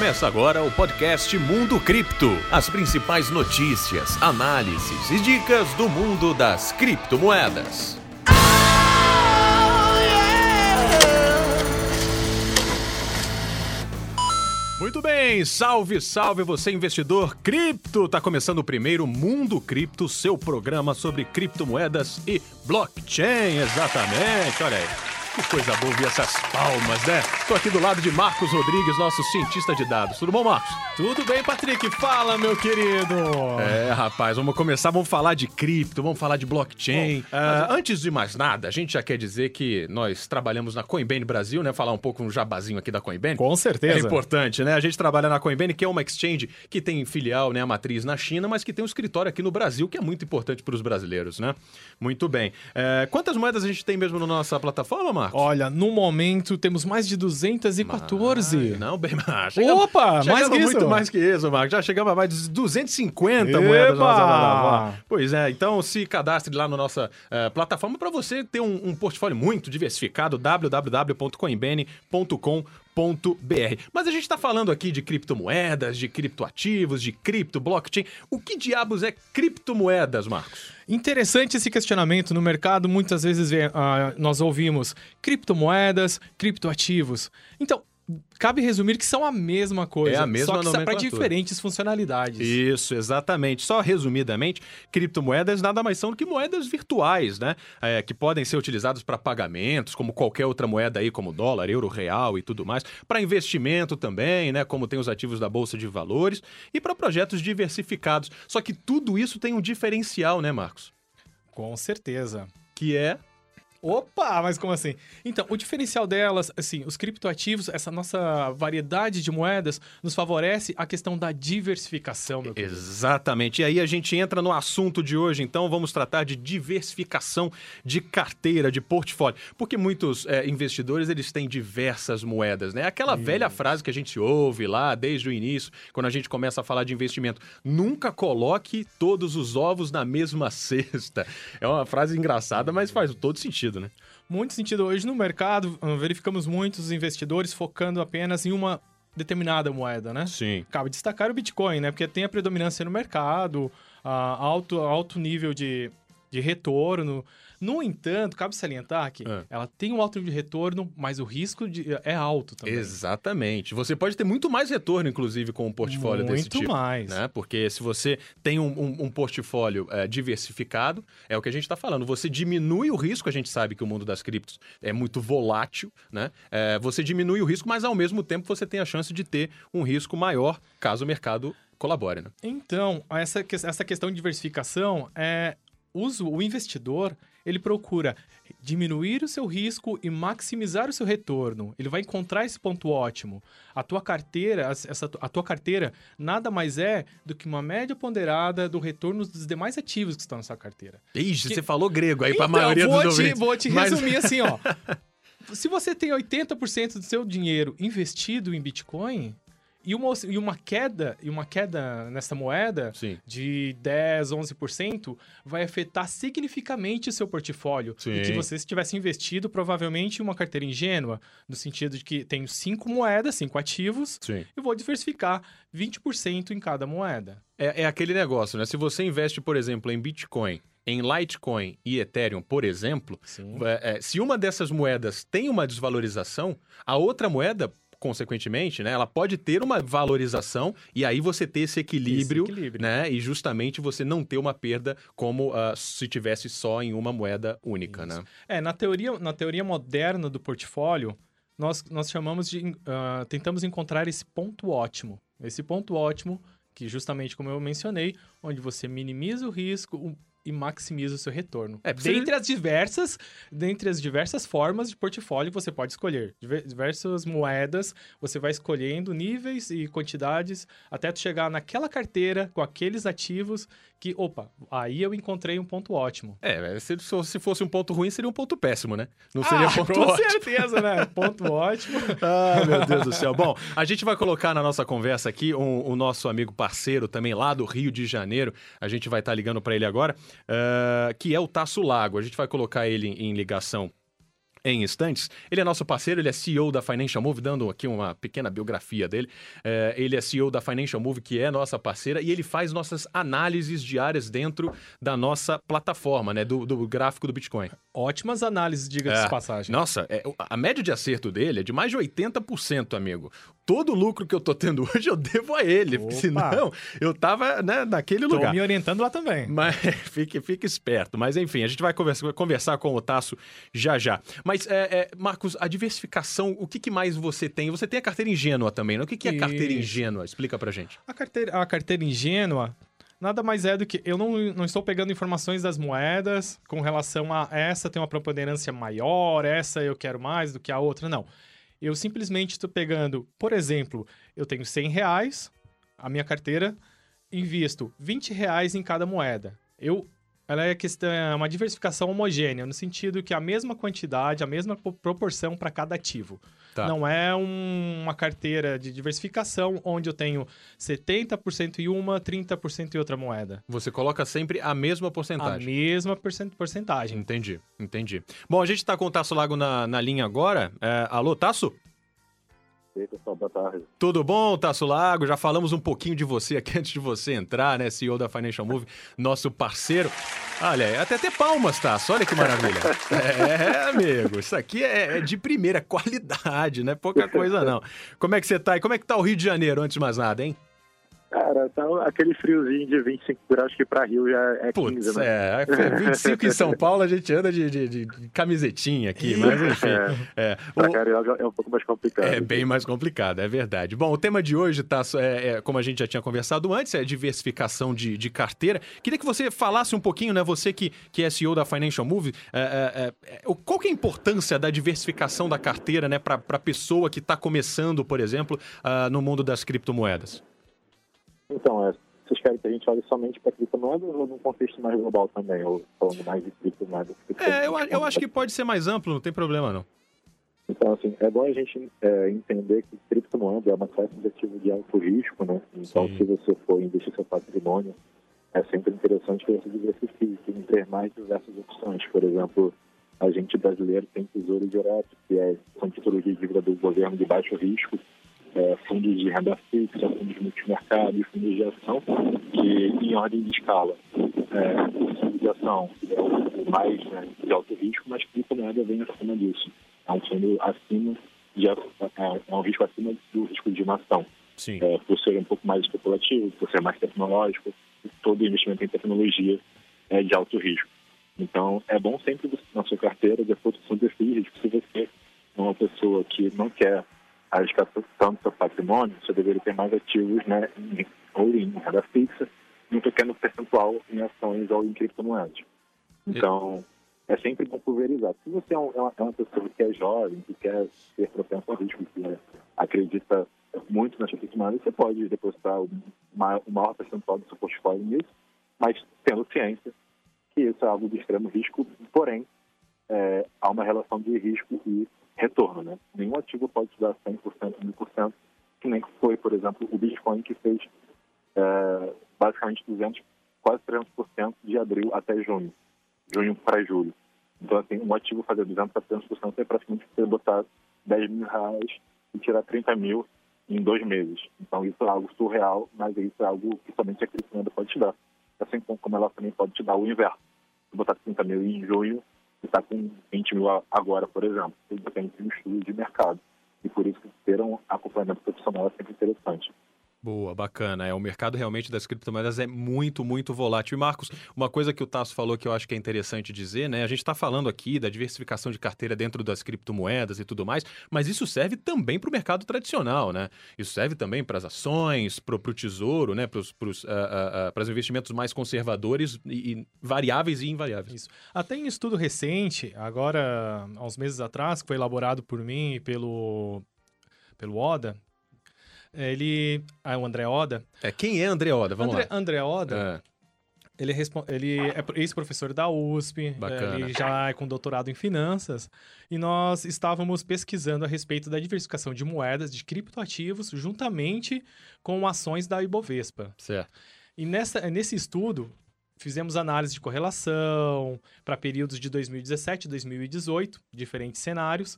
Começa agora o podcast Mundo Cripto. As principais notícias, análises e dicas do mundo das criptomoedas. Muito bem, salve, salve você investidor cripto. Tá começando o primeiro Mundo Cripto, seu programa sobre criptomoedas e blockchain, exatamente. Olha aí. Que coisa boa ouvir essas palmas, né? Tô aqui do lado de Marcos Rodrigues, nosso cientista de dados. Tudo bom, Marcos? Tudo bem, Patrick? Fala, meu querido! É, rapaz, vamos começar, vamos falar de cripto, vamos falar de blockchain. Bom, uh, antes de mais nada, a gente já quer dizer que nós trabalhamos na Coinbase Brasil, né? Falar um pouco um jabazinho aqui da Coinbase. Com certeza. É importante, né? A gente trabalha na Coinbase, que é uma exchange que tem filial, né, a matriz na China, mas que tem um escritório aqui no Brasil, que é muito importante para os brasileiros, né? Muito bem. Uh, quantas moedas a gente tem mesmo na nossa plataforma, Marcos? Olha, no momento temos mais de 214. Mas, não, bem mais. Chegamos, Opa, mais que muito isso. mais que isso, Marcos. Já chegamos a mais de 250 Eba! moedas nossa. Pois é, então se cadastre lá na nossa uh, plataforma para você ter um, um, portfólio muito diversificado, mas a gente está falando aqui de criptomoedas, de criptoativos, de cripto, blockchain. O que diabos é criptomoedas, Marcos? Interessante esse questionamento no mercado. Muitas vezes uh, nós ouvimos criptomoedas, criptoativos. Então, cabe resumir que são a mesma coisa. É a mesma só que para diferentes funcionalidades. Isso, exatamente. Só resumidamente, criptomoedas nada mais são do que moedas virtuais, né? É, que podem ser utilizadas para pagamentos, como qualquer outra moeda aí, como dólar, euro, real e tudo mais. Para investimento também, né? Como tem os ativos da Bolsa de Valores. E para projetos diversificados. Só que tudo isso tem um diferencial, né, Marcos? Com certeza. Que é Opa, mas como assim? Então, o diferencial delas, assim, os criptoativos, essa nossa variedade de moedas, nos favorece a questão da diversificação, meu querido. Exatamente. E aí a gente entra no assunto de hoje, então vamos tratar de diversificação de carteira, de portfólio. Porque muitos é, investidores, eles têm diversas moedas, né? Aquela Isso. velha frase que a gente ouve lá desde o início, quando a gente começa a falar de investimento. Nunca coloque todos os ovos na mesma cesta. É uma frase engraçada, mas faz todo sentido sentido, né? Muito sentido. Hoje no mercado, ah, verificamos muitos investidores focando apenas em uma determinada moeda, né? Sim. Cabe destacar o Bitcoin, né? Porque tem a predominância no mercado, uh, alto, alto nível de, de retorno. No entanto, cabe salientar que é. ela tem um alto nível de retorno, mas o risco de, é alto também. Exatamente. Você pode ter muito mais retorno, inclusive, com um portfólio muito desse tipo. Muito mais. Né? Porque se você tem um, um, um portfólio é, diversificado, é o que a gente está falando. Você diminui o risco, a gente sabe que o mundo das criptos é muito volátil, né? É, você diminui o risco, mas ao mesmo tempo você tem a chance de ter um risco maior caso o mercado colabore, né? Então, essa, essa questão de diversificação é o investidor ele procura diminuir o seu risco e maximizar o seu retorno. Ele vai encontrar esse ponto ótimo. A tua carteira, essa, a tua carteira nada mais é do que uma média ponderada do retorno dos demais ativos que estão nessa carteira. Ixi, que... você falou grego aí para a então, maioria vou dos te, ouvintes. Vou te resumir Mas... assim, ó. Se você tem 80% do seu dinheiro investido em Bitcoin, e uma, e uma queda, e uma queda nessa moeda Sim. de 10, 11% vai afetar significativamente o seu portfólio. Sim. E que você se tivesse investido provavelmente em uma carteira ingênua, no sentido de que tenho cinco moedas, cinco ativos, Sim. e vou diversificar 20% em cada moeda. É, é aquele negócio, né? Se você investe, por exemplo, em Bitcoin, em Litecoin e Ethereum, por exemplo, é, é, se uma dessas moedas tem uma desvalorização, a outra moeda consequentemente, né, ela pode ter uma valorização e aí você ter esse equilíbrio, esse equilíbrio. né, e justamente você não ter uma perda como uh, se tivesse só em uma moeda única, Isso. né? É, na teoria, na teoria moderna do portfólio, nós, nós chamamos de, uh, tentamos encontrar esse ponto ótimo. Esse ponto ótimo que justamente como eu mencionei, onde você minimiza o risco, e maximiza o seu retorno. É, dentre as diversas, dentre as diversas formas de portfólio você pode escolher. Diversas moedas, você vai escolhendo níveis e quantidades até tu chegar naquela carteira com aqueles ativos que, opa, aí eu encontrei um ponto ótimo. É, se, se fosse um ponto ruim, seria um ponto péssimo, né? Não seria ah, ponto com ótimo. Com certeza, né? Ponto ótimo. ah, meu Deus do céu. Bom, a gente vai colocar na nossa conversa aqui um, o nosso amigo parceiro também lá do Rio de Janeiro. A gente vai estar tá ligando para ele agora, uh, que é o Tasso Lago. A gente vai colocar ele em ligação em instantes. Ele é nosso parceiro, ele é CEO da Financial Move, dando aqui uma pequena biografia dele. É, ele é CEO da Financial Move, que é nossa parceira, e ele faz nossas análises diárias dentro da nossa plataforma, né? Do, do gráfico do Bitcoin. Ótimas análises, diga-se É. de passagem. Nossa, é, a média de acerto dele é de mais de 80%, amigo. Todo o lucro que eu tô tendo hoje eu devo a ele, Opa. senão eu tava né, naquele Tô lugar. me orientando lá também. Mas fique, fique esperto. Mas enfim, a gente vai conversar, conversar com o Tasso já já. Mas, é, é, Marcos, a diversificação, o que, que mais você tem? Você tem a carteira ingênua também, né? O que, que é carteira ingênua? Explica pra gente. A carteira, a carteira ingênua nada mais é do que eu não, não estou pegando informações das moedas com relação a essa tem uma preponderância maior, essa eu quero mais do que a outra. Não. Eu simplesmente estou pegando, por exemplo, eu tenho 100 reais, a minha carteira, invisto 20 reais em cada moeda. Eu, ela é questão, é uma diversificação homogênea, no sentido que a mesma quantidade, a mesma po- proporção para cada ativo. Tá. Não é um- uma carteira de diversificação onde eu tenho 70% em uma, 30% em outra moeda. Você coloca sempre a mesma A porcentagem. mesma porcent- porcentagem. Entendi, entendi. Bom, a gente tá com o Tasso Lago na, na linha agora. É, alô, Tasso? Boa tarde. Tudo bom, Tasso Lago? Já falamos um pouquinho de você aqui antes de você entrar, né? CEO da Financial Move, nosso parceiro. Olha, aí, até ter palmas, Tasso. Olha que maravilha. É, amigo, isso aqui é, é de primeira qualidade, não é pouca coisa, não. Como é que você tá? E como é que tá o Rio de Janeiro, antes de mais nada, hein? Cara, tá aquele friozinho de 25 graus que pra Rio já é 15, Putz, né? é, é 25 em São Paulo, a gente anda de, de- de- camisetinha aqui, mas enfim. É, Pra o- Carioca é um pouco mais complicado. É bem mais complicado, é verdade. Bom, o tema de hoje, tá, é, é, como a gente já tinha conversado antes, é diversificação de, de carteira. Queria que você falasse um pouquinho, né? Você que, que é CEO da Financial Move, é, é, é, qual que é a importância da diversificação da carteira, né, para pessoa que está começando, por exemplo, ah, no mundo das criptomoedas? Então, é, vocês querem que a gente olhe somente para criptomoedas ou num contexto mais global também? Ou falando mais de criptomoedas? É, eu, eu acho que pode ser mais amplo, não tem problema não. Então, assim, é bom a gente é, entender que criptomoeda é uma classe de ativo de alto risco, né? Então, Sim. se você for investir seu patrimônio, é sempre interessante que você diversifique, tem ter mais diversas opções. Por exemplo, a gente brasileiro tem Tesouro Direto, que é, são títulos de dívida do governo de baixo risco, é, fundos de renda fixa, fundos multimercado e fundos de ação, que em ordem de escala, é, o fundo de ação é o mais né, de alto risco, mas criptomoeda vem acima disso. É um fundo acima, de, é, é um risco acima do risco de uma ação Sim. é, por ser um pouco mais especulativo, por ser mais tecnológico, todo investimento em tecnologia é de alto risco. Então, é bom sempre na sua carteira, depois de desse risco, se você é uma pessoa que não quer arriscar tanto seu patrimônio, você deveria ter mais ativos né, em, ou em renda fixa, e um pequeno percentual em ações ou em criptomoedas. Então, é sempre bom pulverizar. Se você é, é uma, é uma pessoa que é jovem, que quer ser propenso ao risco, que acredita muito nas criptomoedas, você pode depositar o maior, o maior percentual do seu portfólio nisso, mas tendo ciência que isso é algo de extremo risco, porém, é, há uma relação de risco e retorno. Né? Nenhum ativo pode te dar 100%, 1000%, que nem foi, por exemplo, o Bitcoin, que fez é, basicamente 200, quase 300% de abril até junho, junho para julho. Então, assim, um ativo fazer 200 a 300% é praticamente você botar 10 mil reais e tirar 30 mil em dois meses. Então, isso é algo surreal, mas isso é algo que somente a criptomoeda pode te dar. Assim como ela também pode te dar o inverso. Se botar 30 mil em junho, você está com 20 mil agora, por exemplo. Depende de um estudo de mercado. E por isso que ter um acompanhamento profissional é sempre interessante. Boa, bacana. É, o mercado realmente das criptomoedas é muito, muito volátil. E Marcos, uma coisa que o Tasso falou que eu acho que é interessante dizer, né? A gente está falando aqui da diversificação de carteira dentro das criptomoedas e tudo mais, mas isso serve também para o mercado tradicional, né? Isso serve também para as ações, para o tesouro, né? Para os investimentos mais conservadores e, e variáveis e invariáveis. Isso. Até em estudo recente, agora, há uns meses atrás, que foi elaborado por mim e pelo, pelo Oda, ele... Ah, o André Oda. É, quem é André Oda? Vamos André, lá. André Oda, É, ele, ele é pro- ex-professor da USP, Bacana. ele já é com doutorado em finanças, e nós estávamos pesquisando a respeito da diversificação de moedas, de criptoativos, juntamente com ações da Ibovespa. certo. E nessa, nesse estudo fizemos análise de correlação para períodos de 2017 e 2018, diferentes cenários.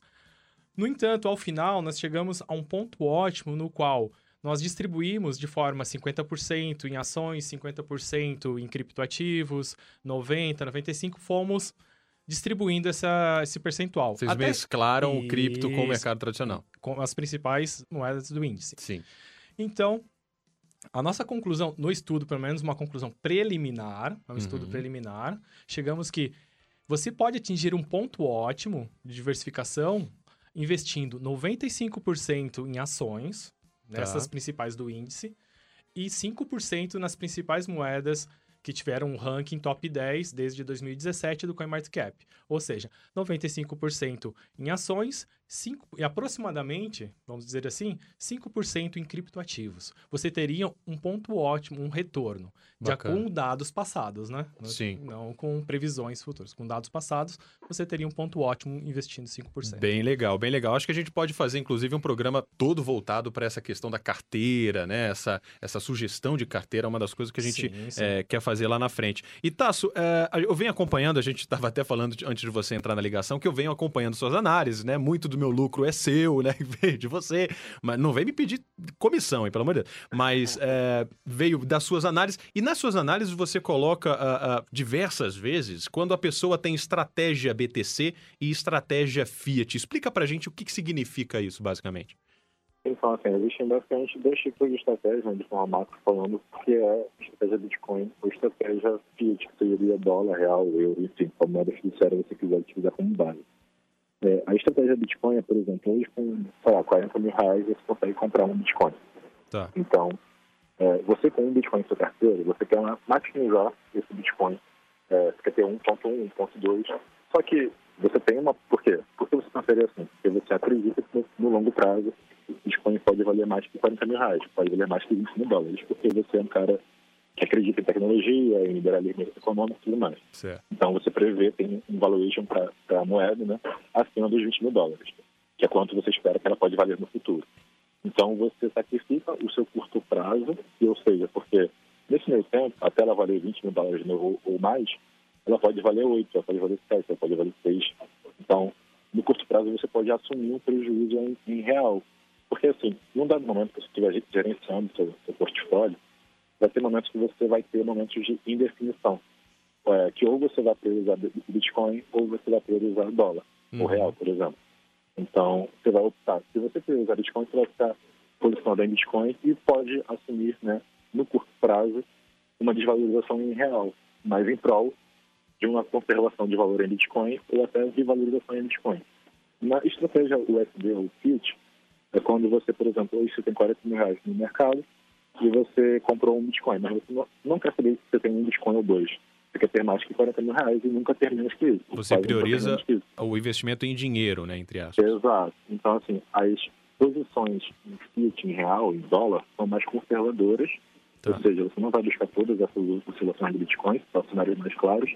No entanto, ao final, nós chegamos a um ponto ótimo no qual nós distribuímos de forma 50% em ações, 50% em criptoativos, 90%, 95%, fomos distribuindo essa, esse percentual. Vocês Até... mesclaram Isso, o cripto com o mercado tradicional. Com as principais moedas do índice. Sim. Então, a nossa conclusão, no estudo, pelo menos uma conclusão preliminar, é um uhum. estudo preliminar, chegamos que você pode atingir um ponto ótimo de diversificação investindo 95% em ações, nessas tá. principais do índice, e 5% nas principais moedas que tiveram um ranking top 10 desde 2017 do CoinMarketCap. Ou seja, 95% em ações 5, e aproximadamente, vamos dizer assim, 5% em criptoativos. Você teria um ponto ótimo, um retorno, já com dados passados, né? Sim. Não com previsões futuras. Com dados passados, você teria um ponto ótimo investindo 5%. Bem legal, bem legal. Acho que a gente pode fazer, inclusive, um programa todo voltado para essa questão da carteira, né? Essa, essa sugestão de carteira é uma das coisas que a gente sim, sim. É, quer fazer lá na frente. E, Tasso, é, eu venho acompanhando, a gente estava até falando antes de você entrar na ligação, que eu venho acompanhando suas análises, né? Muito do meu lucro é seu, né? Veio de você. Mas não vem me pedir comissão, hein, pelo amor de Deus. Mas é, veio das suas análises. E nas suas análises você coloca uh, uh, diversas vezes quando a pessoa tem estratégia BTC e estratégia Fiat. Explica pra gente o que, que significa isso, basicamente. Então, assim, existem basicamente dois tipos de estratégia, né, de forma macro falando, que é a estratégia Bitcoin ou estratégia Fiat, que seria dólar, real, euro, enfim, qual moeda fiduciária você quiser utilizar como base. É, a estratégia Bitcoin é, por exemplo, hoje com, sei lá, 40 mil reais você consegue comprar um Bitcoin. Tá. Então, é, você com um Bitcoin em sua carteira, você quer maximizar esse Bitcoin. É, você quer ter 1.1, 1.2. Só que você tem uma... Por quê? Por que você transfere assim? Porque você acredita que no, no longo prazo o Bitcoin pode valer mais que 40 mil reais, pode valer mais que 20 mil dólares, porque você é um cara que acredita em tecnologia, em liberalismo econômico e tudo mais. Certo. Então você prevê, tem um valuation para a moeda né, acima dos 20 mil dólares, que é quanto você espera que ela pode valer no futuro. Então você sacrifica o seu curto prazo, ou seja, porque nesse meio tempo, até ela valer 20 mil dólares ou, ou mais, ela pode valer 8, ela pode valer 7, ela pode valer 6. Então, no curto prazo você pode assumir um prejuízo em, em real. Porque assim, num dado momento que você estiver gerenciando seu, seu portfólio, vai ter momentos que você vai ter momentos de indefinição. É, que ou você vai priorizar Bitcoin ou você vai priorizar dólar, uhum. ou real, por exemplo. Então, você vai optar. Se você priorizar Bitcoin, você vai ficar posicionado em Bitcoin e pode assumir, né, no curto prazo, uma desvalorização em real, mas em prol de uma conservação de valor em Bitcoin ou até de valorização em Bitcoin. Na estratégia USD ou Fiat, é quando você, por exemplo, hoje você tem 40 mil reais no mercado, e você comprou um Bitcoin, mas você não, quer saber se você tem um Bitcoin ou dois. Você quer ter mais que 40 mil reais e nunca ter menos que isso. Você prioriza o investimento em dinheiro, né, entre aspas. Exato. Então, assim, as posições em fiat, em real, em dólar, são mais conservadoras. Tá. Ou seja, você não vai buscar todas essas oscilações de Bitcoin, para cenários mais claros.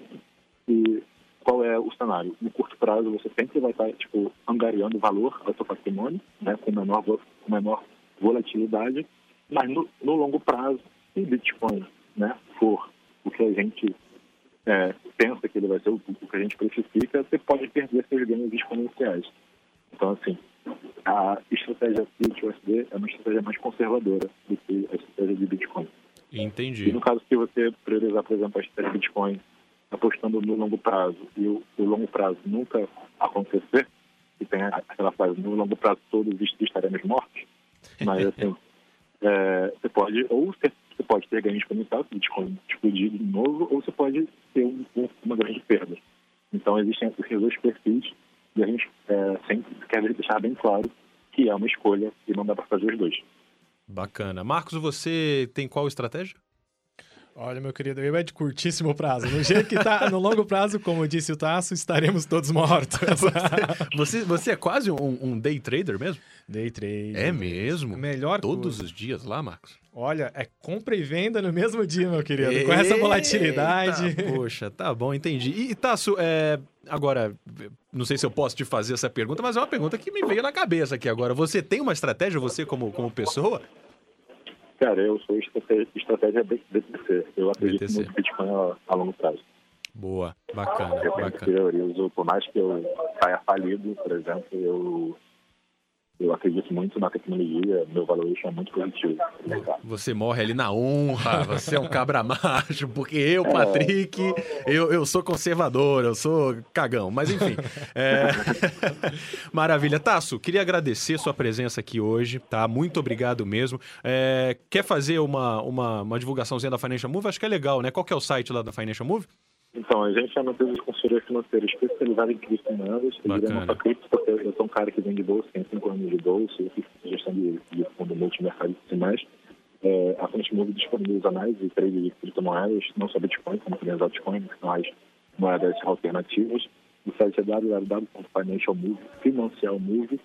E qual é o cenário? No curto prazo, você sempre vai estar, tipo, angariando valor ao seu patrimônio, né, com menor, com menor volatilidade mas no, no longo prazo, se Bitcoin né, for o que a gente é, pensa que ele vai ser, o, o que a gente precifica, você pode perder seus ganhos exponenciais. Então, assim, a estratégia Fiat USD é uma estratégia mais conservadora do que a estratégia de Bitcoin. Entendi. E no caso, se você priorizar, por exemplo, a estratégia Bitcoin apostando no longo prazo e o, o longo prazo nunca acontecer, e tem aquela frase, no longo prazo todos estaremos mortos, mas assim, é, você pode ou você, você pode ter ganho exponencial, se Bitcoin explodir de novo, ou você pode ter um, uma grande perda. Então existem esses dois perfis e a gente é, sempre quer deixar bem claro que é uma escolha e não dá para fazer os dois. Bacana. Marcos, você tem qual estratégia? Olha, meu querido, eu é de curtíssimo prazo. No jeito que tá, no longo prazo, como disse o Tasso, estaremos todos mortos. você, você é quase um, um, day trader mesmo? Day trader. É mesmo? Melhor Todos os dias lá, Marcos? Olha, é compra e venda no mesmo dia, meu querido. Eita, com essa volatilidade. Poxa, tá bom, entendi. E, Tasso, é, agora, não sei se eu posso te fazer essa pergunta, mas é uma pergunta que me veio na cabeça aqui agora. Você tem uma estratégia, você como, como pessoa? Cara, eu sou estratégia, estratégia BTC. Eu acredito BTC. no Bitcoin a, a, longo prazo. Boa, bacana, eu bacana. priorizo, por mais que eu saia falido, por exemplo, eu eu acredito muito na tecnologia, meu valuation é muito positivo. Você morre ali na honra, você é um cabra macho, porque eu, é. Patrick, eu, eu sou conservador, eu sou cagão, mas enfim. É... Maravilha. Tasso, queria agradecer sua presença aqui hoje, tá? Muito obrigado mesmo. É... Quer fazer uma, uma, uma divulgaçãozinha da Financial Move? Acho que é legal, né? Qual que é o site lá da Financial Move? Então, a gente é uma empresa de consultoria financeira especializada em criptomoedas. Eu não só cripto, porque eu sou um cara que vende bolsa, tem cinco anos de bolsa, eu fiz gestão de, de fundo multimercado e mais. É, a Fonte Move disponibiliza análise e trade de criptomoedas, não só Bitcoin, como também as altcoins, que são as moedas alternativas. O site é www.financialmove, financialmove,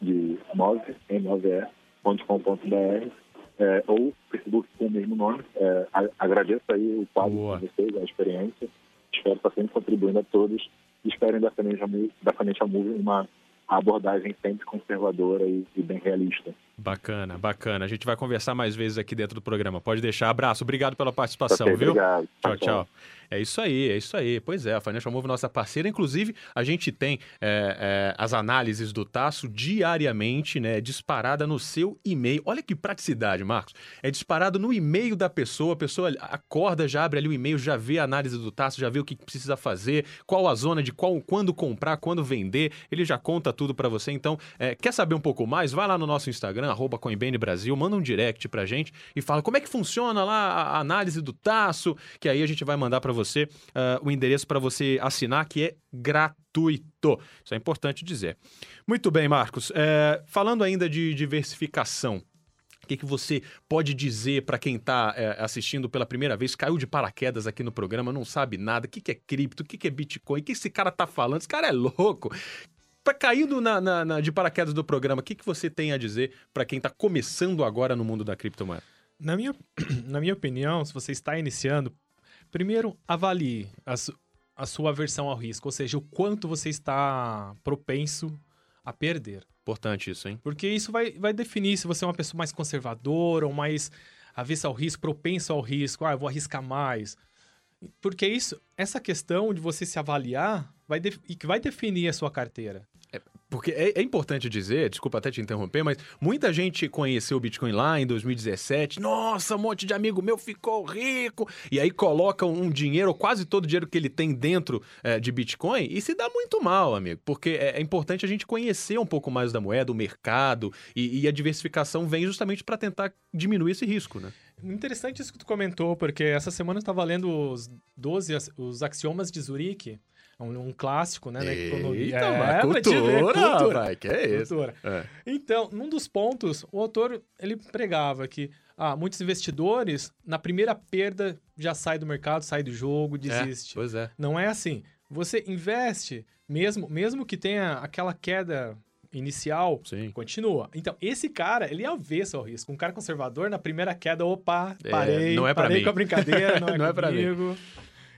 de 9, m9e.com.br é, ou Facebook com o mesmo nome. É, agradeço aí o quadro de vocês, a experiência. Espero estar sempre contribuindo a todos. Esperem da Financial, da Financial uma abordagem sempre conservadora e, e, bem realista. Bacana, bacana. A gente vai conversar mais vezes aqui dentro do programa. Pode deixar. Abraço. Obrigado pela participação, okay, viu? Obrigado. Tchau, tchau. tchau. É isso aí, é isso aí. Pois é, a Financial Move é nossa parceira. Inclusive, a gente tem é, é, as análises do Taço diariamente, né? Disparada no seu e-mail. Olha que praticidade, Marcos. É disparado no e-mail da pessoa. A pessoa acorda, já abre ali o e-mail, já vê a análise do Taço, já vê o que precisa fazer, qual a zona de qual, quando comprar, quando vender. Ele já conta tudo para você. Então, é, quer saber um pouco mais? Vai lá no nosso Instagram, arroba Brasil, manda um direct pra gente e fala como é que funciona lá a análise do Taço, que aí a gente vai mandar para você uh, o endereço para você assinar, que é gratuito. Isso é importante dizer. Muito bem, Marcos. É, falando ainda de diversificação, o que, que você pode dizer para quem está é, assistindo pela primeira vez, caiu de paraquedas aqui no programa, não sabe nada, o que, que é cripto, o que, que é Bitcoin, o que esse cara tá falando? Esse cara é louco. Tá caindo na, na, na, de paraquedas do programa, o que, que você tem a dizer para quem está começando agora no mundo da criptomoeda? Na minha, na minha opinião, se você está iniciando, Primeiro, avalie a, su a sua aversão ao risco, ou seja, o quanto você está propenso a perder. Importante isso, hein? Porque isso vai, vai definir se você é uma pessoa mais conservadora ou mais avessa ao risco, propenso ao risco. Ah, eu vou arriscar mais. Porque isso, essa questão de você se avaliar vai e que vai definir a sua carteira. Porque é, é, importante dizer, desculpa até te interromper, mas muita gente conheceu o Bitcoin lá em 2017. Nossa, um monte de amigo meu ficou rico. E aí coloca um dinheiro, quase todo o dinheiro que ele tem dentro é, de Bitcoin, e se dá muito mal, amigo. Porque é, é importante a gente conhecer um pouco mais da moeda, o mercado, e, e a diversificação vem justamente para tentar diminuir esse risco, né? Interessante isso que tu comentou, porque essa semana eu estava lendo os 12 os axiomas de Zurique. É um, um clássico, né? Eita, é, cultura, cultura. Vai, que é isso. É. Então, num dos pontos, o autor ele pregava que ah, muitos investidores, na primeira perda, já sai do mercado, sai do jogo, é, desiste. É, pois é. Não é assim. Você investe, mesmo, mesmo que tenha aquela queda inicial, Sim. continua. Então, esse cara, ele é avesso ao risco. Um cara conservador, na primeira queda, opa, parei, é, não é parei mim. com a brincadeira, não é, não é pra mim.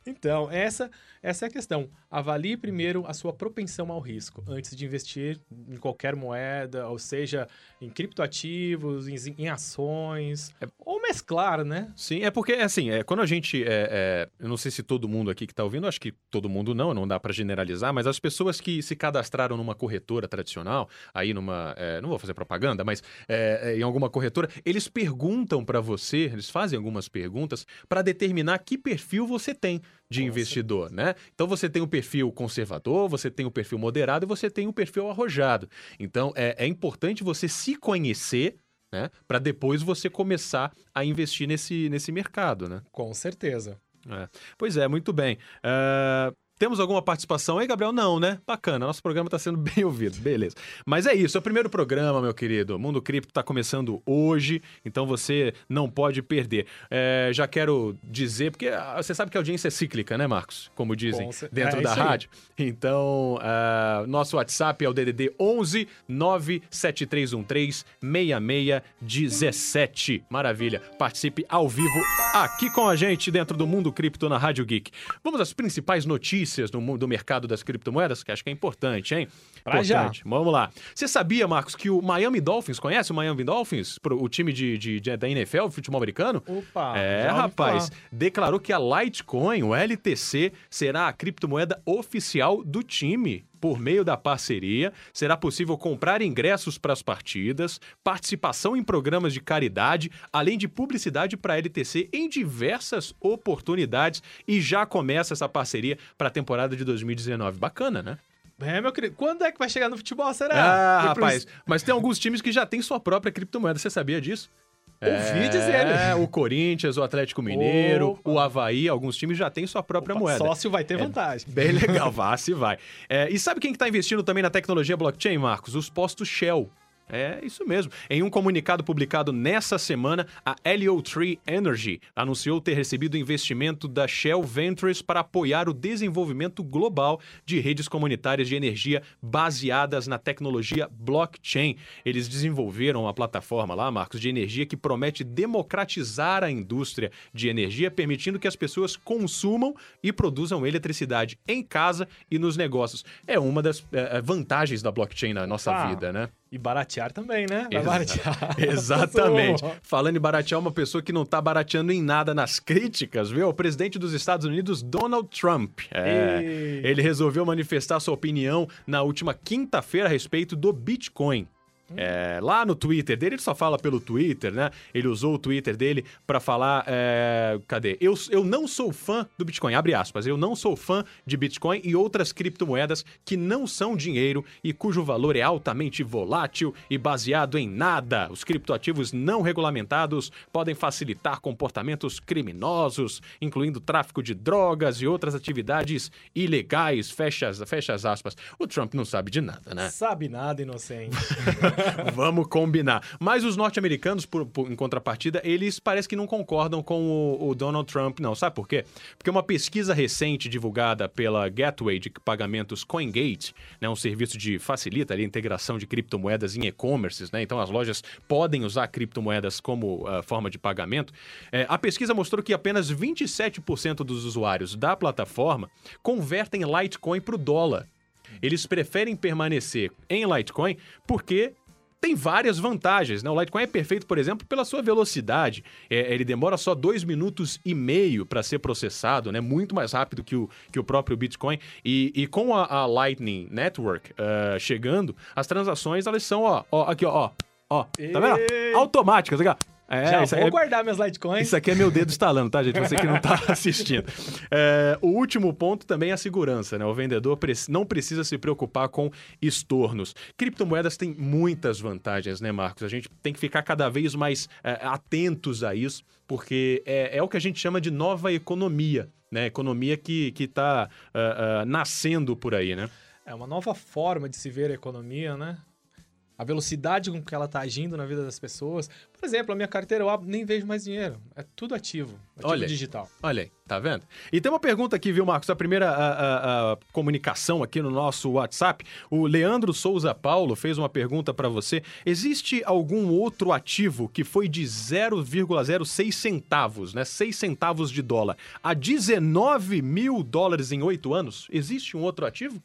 Então, essa, essa é a questão. Avalie primeiro a sua propensão ao risco antes de investir em qualquer moeda, ou seja, em criptoativos, em, em ações, é... ou mesclar, né? Sim, é porque, assim, é, quando a gente. É, é, eu não sei se todo mundo aqui que está ouvindo, acho que todo mundo não, não dá para generalizar, mas as pessoas que se cadastraram numa corretora tradicional, aí numa. É, não vou fazer propaganda, mas é, em alguma corretora, eles perguntam para você, eles fazem algumas perguntas para determinar que perfil você tem de investidor, né? Então você tem o perfil conservador, você tem o perfil moderado e você tem o perfil arrojado. Então é, é importante você se conhecer, né? Para depois você começar a investir nesse, nesse mercado, né? Com certeza. É. Pois é, muito bem. Uh, temos alguma participação aí, Gabriel? Não, né? Bacana, nosso programa está sendo bem ouvido, beleza. Mas é isso, é o primeiro programa, meu querido. Mundo Cripto está começando hoje, então você não pode perder. É, já quero dizer, porque ah, você sabe que a audiência é cíclica, né, Marcos? Como dizem dentro é, da rádio. Então, uh, nosso WhatsApp é o DDD 11 97313 6617. Maravilha. Participe ao vivo aqui com a gente dentro do Mundo Cripto na Rádio Geek. Vamos às principais notícias notícias do, do mercado das criptomoedas, que acho que é importante, hein? Pra já. Importante. Vamos lá. Você sabia, Marcos, que o Miami Dolphins, conhece o Miami Dolphins? O time de, de- de- da NFL, futebol americano? Opa! É, já rapaz, falar. declarou que a Litecoin, o LTC, será a criptomoeda oficial do time. Por meio da parceria, será possível comprar ingressos para as partidas, participação em programas de caridade, além de publicidade para a LTC em diversas oportunidades. E já começa essa parceria para a temporada de 2019. Bacana, né? É, meu querido. Quando é que vai chegar no futebol, será? Ah, rapaz, mas tem alguns times que já têm sua própria criptomoeda. Você sabia disso? Ouvi dizer. É, o Corinthians, o Atlético Mineiro, Opa. o Havaí, alguns times já têm sua própria Opa, moeda. Sócio vai ter vantagem. Bem legal, vá se vai. É, e sabe quem está investindo também na tecnologia blockchain, Marcos? Os postos Shell. É isso mesmo. Em um comunicado publicado nessa semana, a Helio3 Energy anunciou ter recebido investimento da Shell Ventures para apoiar o desenvolvimento global de redes comunitárias de energia baseadas na tecnologia blockchain. Eles desenvolveram uma plataforma lá, Marcos, de energia que promete democratizar a indústria de energia, permitindo que as pessoas consumam e produzam eletricidade em casa e nos negócios. É uma das eh, vantagens da blockchain na nossa Opa. vida, né? E baratear também, né? Exa- baratear. Exatamente. Falando em baratear, uma pessoa que não tá barateando em nada nas críticas, viu? O presidente dos Estados Unidos, Donald Trump. É, Ei. ele resolveu manifestar sua opinião na última quinta-feira a respeito do Bitcoin. É, lá no Twitter dele, ele só fala pelo Twitter, né? Ele usou o Twitter dele pra falar. é, cadê? Eu, eu não sou fã do Bitcoin, abre aspas. Eu não sou fã de Bitcoin e outras criptomoedas que não são dinheiro e cujo valor é altamente volátil e baseado em nada. Os criptoativos não regulamentados podem facilitar comportamentos criminosos, incluindo tráfico de drogas e outras atividades ilegais. Fecha, fecha as aspas. O Trump não sabe de nada, né? Sabe nada, inocente. Vamos combinar. Mas os norte-americanos, por- por- em contrapartida, eles parece que não concordam com o, o Donald Trump, não. Sabe por quê? Porque uma pesquisa recente divulgada pela Gateway de pagamentos CoinGate, né, um serviço de facilita ali, a integração de criptomoedas em e-commerces, né? Então as lojas podem usar criptomoedas como ah, forma de pagamento. É, a pesquisa mostrou que apenas 27% dos usuários da plataforma convertem Litecoin para o dólar. Eles preferem permanecer em Litecoin porque tem várias vantagens, né? O Litecoin é perfeito, por exemplo, pela sua velocidade. É, ele demora só dois minutos e meio para ser processado, né? Muito mais rápido que o, que o próprio Bitcoin. E, e com a, a Lightning Network ah, chegando, as transações elas são, ó, ó aqui, ó, ó, ó, tá vendo? Automáticas, aqui, ó. É, Já vou é- guardar minhas Litecoins. isso aqui é meu dedo estalando, tá, gente? Você que não tá assistindo. É, o último ponto também é a segurança, né? O vendedor não precisa se preocupar com estornos. Criptomoedas têm muitas vantagens, né, Marcos? A gente tem que ficar cada vez mais é, atentos a isso, porque é, é o que a gente chama de nova economia, né? Economia que, que tá ah, ah, nascendo por aí, né? É uma nova forma de se ver a economia, né? A velocidade com que ela tá agindo na vida das pessoas. Por exemplo, a minha carteira eu abro, nem vejo mais dinheiro. É tudo ativo. Ativo Olha digital. Olha aí, tá vendo? E tem uma pergunta aqui, viu, Marcos? A primeira a- a- a comunicação aqui no nosso WhatsApp. O Leandro Souza Paulo fez uma pergunta para você. Existe algum outro ativo que foi de 0,06 centavos, né? 6 centavos de dólar, a 19 mil dólares em 8 anos? Existe um outro ativo?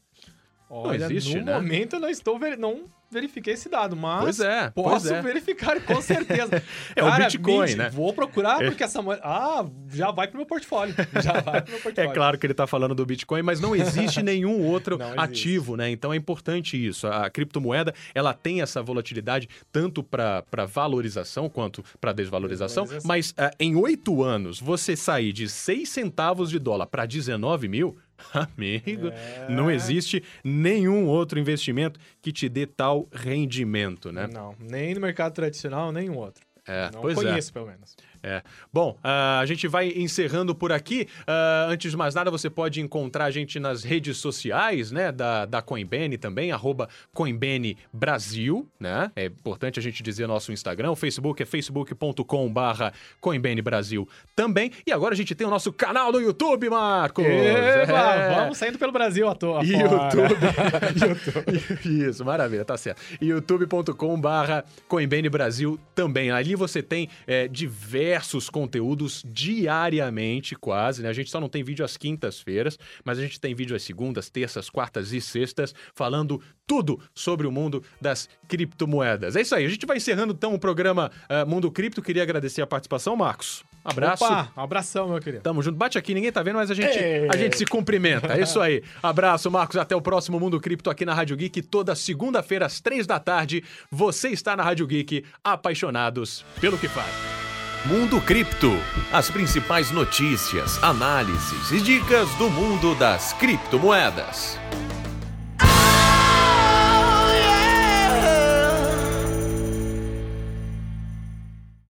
Olha, existe, no né? momento eu não estou veri- não verifiquei esse dado, mas Pois é, posso pois é. verificar com certeza. É o Bitcoin, né? Vou procurar porque essa moeda, ah, já vai pro meu portfólio. Já vai pro meu É portfólio. claro que ele está falando do Bitcoin, mas não existe nenhum outro existe. ativo, né? Então é importante isso. A criptomoeda ela tem essa volatilidade tanto para valorização quanto para desvalorização. Desvalorização. Mas ah, em oito anos você sair de 6 centavos de dólar para 19 mil, amigo, É. não existe nenhum outro investimento que te dê tal rendimento, né? Não, nem no mercado tradicional, nem um outro. É, não pois é. conheço, pelo menos. É. Bom, ah, a gente vai encerrando por aqui. Ah, antes de mais nada, você pode encontrar a gente nas redes sociais, né? Da, da Coinbene também, arroba Coinbene Brasil, né? É importante a gente dizer nosso Instagram. O Facebook é facebook.com barra Coinbene Brasil também. E agora a gente tem o nosso canal no YouTube, Marcos! Eba, É. Vamos saindo pelo Brasil à toa. YouTube. Isso, maravilha, tá certo. youtube.com barra Coinbene Brasil também. Ali você tem é, diversos conteúdos diariamente, quase, né? A gente só não tem vídeo às quintas-feiras, mas a gente tem vídeo às segundas, terças, quartas e sextas, falando tudo sobre o mundo das criptomoedas. É isso aí, a gente vai encerrando então o programa uh, Mundo Cripto. Queria agradecer a participação, Marcos. Abraço. Opa, um abração, meu querido. Tamo junto. Bate aqui, ninguém tá vendo, mas a gente, a gente se cumprimenta. É isso aí. Abraço, Marcos. Até o próximo Mundo Cripto aqui na Rádio Geek. Toda segunda-feira, às três da tarde, você está na Rádio Geek, apaixonados pelo que faz. Mundo Cripto. As principais notícias, análises e dicas do mundo das criptomoedas.